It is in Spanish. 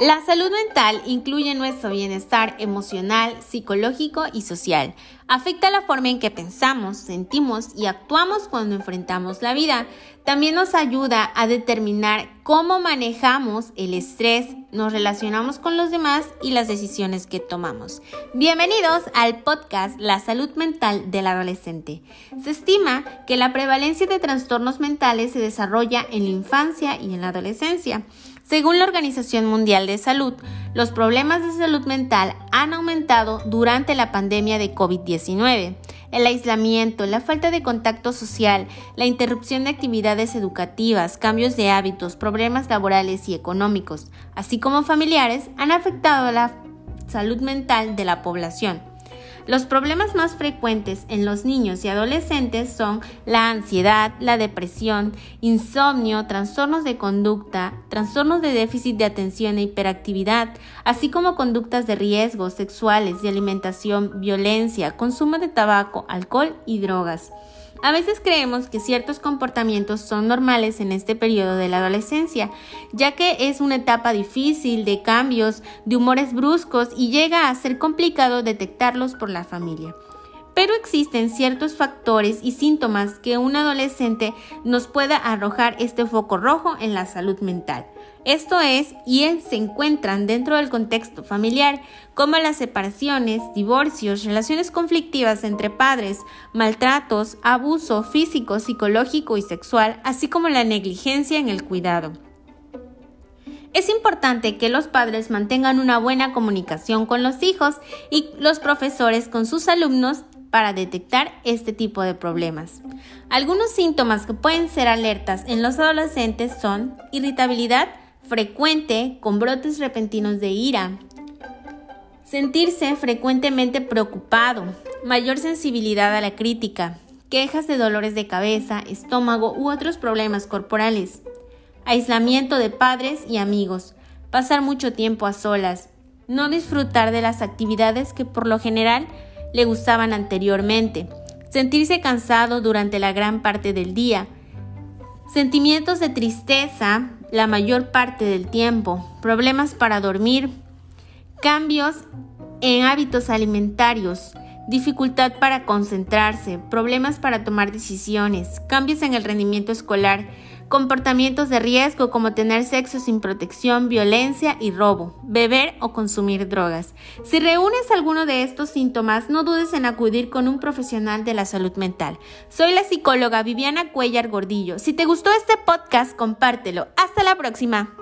La salud mental incluye nuestro bienestar emocional, psicológico y social. Afecta la forma en que pensamos, sentimos y actuamos cuando enfrentamos la vida. También nos ayuda a determinar cómo manejamos el estrés, nos relacionamos con los demás y las decisiones que tomamos. Bienvenidos al podcast La salud mental del adolescente. Se estima que la prevalencia de trastornos mentales se desarrolla en la infancia y en la adolescencia. Según la Organización Mundial de Salud, los problemas de salud mental han aumentado durante la pandemia de COVID-19. El aislamiento, la falta de contacto social, la interrupción de actividades educativas, cambios de hábitos, problemas laborales y económicos, así como familiares, han afectado la salud mental de la población. Los problemas más frecuentes en los niños y adolescentes son la ansiedad, la depresión, insomnio, trastornos de conducta, trastornos de déficit de atención e hiperactividad, así como conductas de riesgo sexuales, de alimentación, violencia, consumo de tabaco, alcohol y drogas. A veces creemos que ciertos comportamientos son normales en este periodo de la adolescencia, ya que es una etapa difícil de cambios, de humores bruscos y llega a ser complicado detectarlos por la familia. Pero existen ciertos factores y síntomas que un adolescente nos pueda arrojar este foco rojo en la salud mental. Esto es, y se encuentran dentro del contexto familiar, como las separaciones, divorcios, relaciones conflictivas entre padres, maltratos, abuso físico, psicológico y sexual, así como la negligencia en el cuidado. Es importante que los padres mantengan una buena comunicación con los hijos y los profesores con sus alumnos para detectar este tipo de problemas. Algunos síntomas que pueden ser alertas en los adolescentes son irritabilidad frecuente con brotes repentinos de ira, sentirse frecuentemente preocupado, mayor sensibilidad a la crítica, quejas de dolores de cabeza, estómago u otros problemas corporales, aislamiento de padres y amigos, pasar mucho tiempo a solas, no disfrutar de las actividades que por lo general le gustaban anteriormente, sentirse cansado durante la gran parte del día, sentimientos de tristeza la mayor parte del tiempo, problemas para dormir, cambios en hábitos alimentarios, dificultad para concentrarse, problemas para tomar decisiones, cambios en el rendimiento escolar, comportamientos de riesgo como tener sexo sin protección, violencia y robo, beber o consumir drogas. Si reúnes alguno de estos síntomas, no dudes en acudir con un profesional de la salud mental. Soy la psicóloga Viviana Cuellar Gordillo. Si te gustó este podcast, compártelo. Hasta la próxima.